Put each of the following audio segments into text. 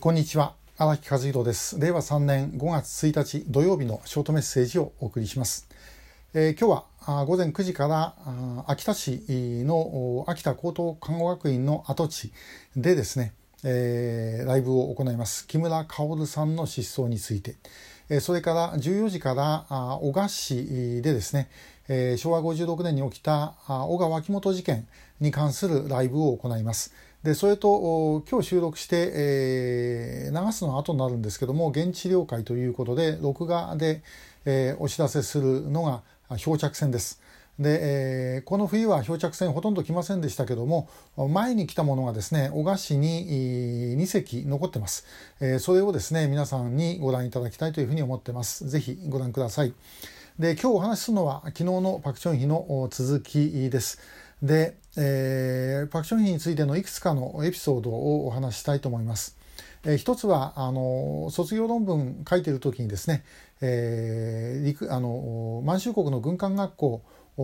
こんにちは。荒木和弘です。令和3年5月1日土曜日のショートメッセージをお送りします、えー、今日は午前9時から秋田市の秋田高等看護学院の跡地でですね、えー、ライブを行います。木村薫さんの失踪について。それから14時から小賀市でですね昭和56年に起きた小川脇本事件に関するライブを行います。でそれと今日収録して、えー、流すのは後になるんですけども現地了解ということで録画で、えー、お知らせするのが漂着船です。で、えー、この冬は漂着船ほとんど来ませんでしたけども前に来たものがですね小賀市に2隻残ってます、えー、それをですね皆さんにご覧いただきたいというふうに思ってますぜひご覧くださいで今日お話しするのは昨日のパク・チョンヒの続きですで、えー、パク・チョンヒについてのいくつかのエピソードをお話ししたいと思います。えー、一つはあの卒業論文書いてる時にですね、えー、陸あの満州国の軍艦学校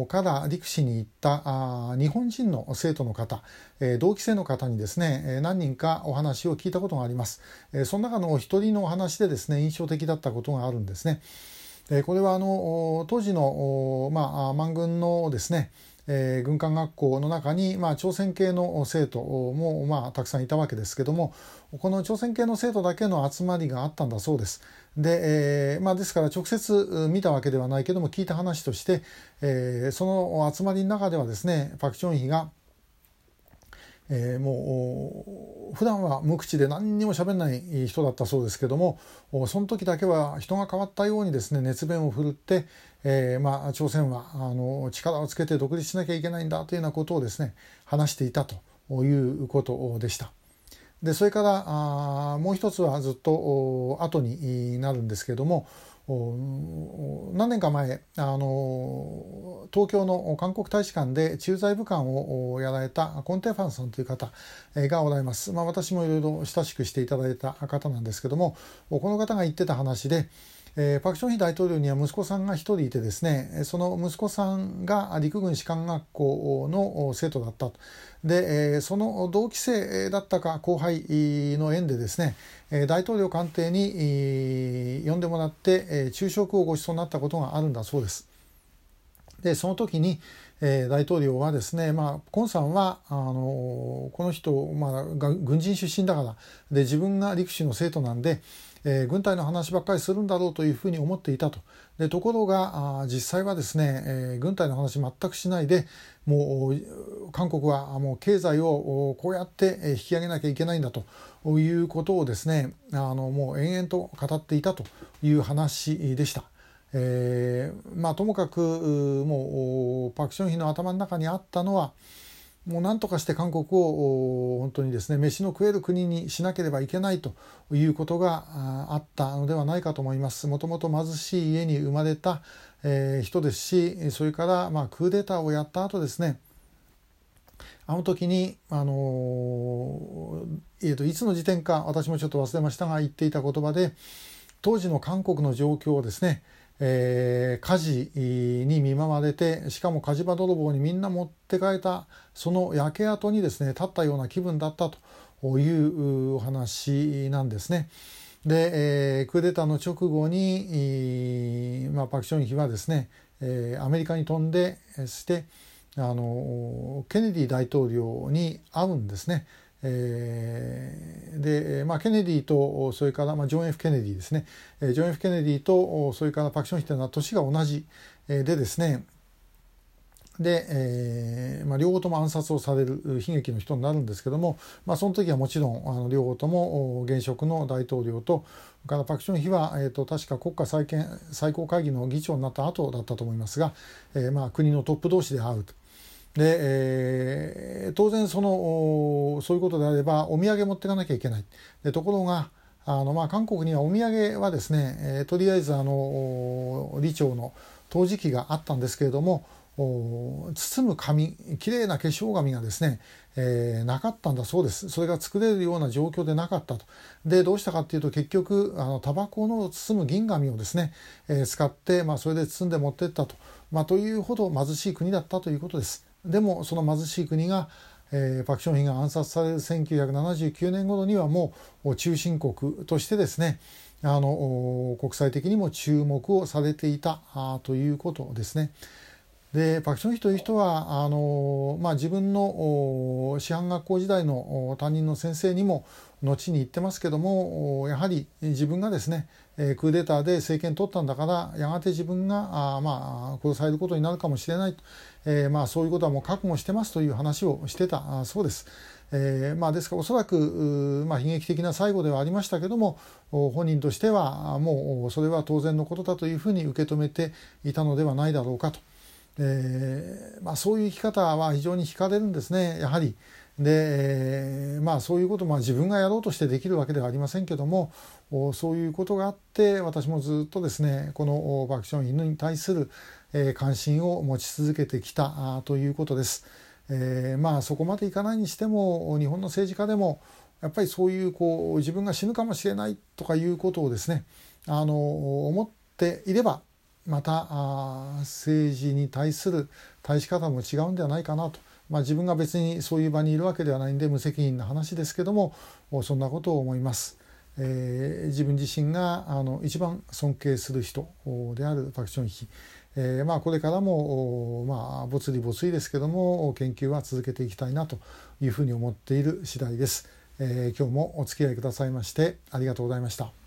から陸士に行ったあ日本人の生徒の方、えー、同期生の方にですね何人かお話を聞いたことがあります。えー、その中の一人のお話でですね印象的だったことがあるんですね。え、これはあの当時の、まあ、満軍のですねえー、軍艦学校の中に、まあ、朝鮮系の生徒も、まあ、たくさんいたわけですけどもこの朝鮮系の生徒だけの集まりがあったんだそうです。で,、えーまあ、ですから直接見たわけではないけども聞いた話として、えー、その集まりの中ではですねパク・チョンヒがえー、もう普段は無口で何にも喋んない人だったそうですけどもその時だけは人が変わったようにですね熱弁を振るって、えー、まあ、朝鮮はあの力をつけて独立しなきゃいけないんだというようなことをですね話していたということでした。でそれからあもう一つはずっと後になるんですけれども何年か前あの東京の韓国大使館で駐在武官をやられたコンテファンさんという方がおられます、まあ、私もいろいろ親しくしていただいた方なんですけどもこの方が言ってた話でえー、パク・チョンヒ大統領には息子さんが1人いてですねその息子さんが陸軍士官学校の生徒だったとで、えー、その同期生だったか後輩の縁でですね大統領官邸に呼んでもらって昼食をご馳走になったことがあるんだそうです。でその時に、えー、大統領はですね、まあ、コンさんはあのこの人、まあ、軍人出身だからで自分が陸士の生徒なんで、えー、軍隊の話ばっかりするんだろうというふうに思っていたと。でところがあ実際はですね、えー、軍隊の話全くしないでもう韓国はもう経済をこうやって引き上げなきゃいけないんだということをですねあのもう延々と語っていたという話でした。えー、まあともかくもうパク・チョンヒの頭の中にあったのはもう何とかして韓国を本当にですね飯の食える国にしなければいけないということがあったのではないかと思います。もともと貧しい家に生まれた、えー、人ですしそれからまあクーデターをやった後ですねあの時に、あのえーと、いつの時点か私もちょっと忘れましたが言っていた言葉で当時の韓国の状況をですねえー、火事に見舞われてしかも火事場泥棒にみんな持って帰ったその焼け跡にですね立ったような気分だったというお話なんですね。で、えー、クーデターの直後に、まあ、パク・チョンヒはですね、えー、アメリカに飛んでそしてあのケネディ大統領に会うんですね。えー、で、まあ、ケネディとそれから、まあ、ジョン・ F・ ケネディですねジョン・ F・ ケネディとそれからパク・ションヒというのは年が同じでですねで、えーまあ、両方とも暗殺をされる悲劇の人になるんですけども、まあ、その時はもちろんあの両方とも現職の大統領とからパク・チョンヒは、えーと、確か国家再建最高会議の議長になった後だったと思いますが、えーまあ、国のトップ同士で会うと。で、えー、当然そのそういうことであればお土産持っていかなきゃいけない。でところがあの、まあ、韓国にはお土産はですね、えー、とりあえずあの李朝の陶磁器があったんですけれども包む紙きれいな化粧紙がですね、えー、なかったんだそうですそれが作れるような状況でなかったとでどうしたかっていうと結局あのタバコの包む銀紙をですね、えー、使って、まあ、それで包んで持ってったと、まあ、というほど貧しい国だったということです。でもその貧しい国がえー、パク・ションヒが暗殺される1979年頃にはもう中心国としてですねあの国際的にも注目をされていたあということですね。でパク・チョンヒという人はあの、まあ、自分の師範学校時代の担任の先生にも後に言ってますけどもやはり自分がですねクーデターで政権取ったんだからやがて自分があ、まあ、殺されることになるかもしれない、えー、まあ、そういうことはもう覚悟してますという話をしてたそうです。えーまあ、ですからおそらく、まあ、悲劇的な最後ではありましたけども本人としてはもうそれは当然のことだというふうに受け止めていたのではないだろうかと。えーまあ、そういう生き方は非常に惹かれるんですねやはり。で、まあ、そういうことまあ自分がやろうとしてできるわけではありませんけどもそういうことがあって私もずっとですねこのバクション犬に対する、えー、関心を持ち続けてきたということです。えー、まあそこまでいかないにしても日本の政治家でもやっぱりそういうこう自分が死ぬかもしれないとかいうことをですねあの思っていればまた政治に対する対し方も違うんではないかなと、まあ、自分が別にそういう場にいるわけではないんで無責任な話ですけどもそんなことを思います。えー、自分自身があの一番尊敬する人であるパク・チョンヒ、えーまあ、これからも、まあ、没理没理ですけども研究は続けていきたいなというふうに思っている次第です。えー、今日もお付き合いくださいましてありがとうございました。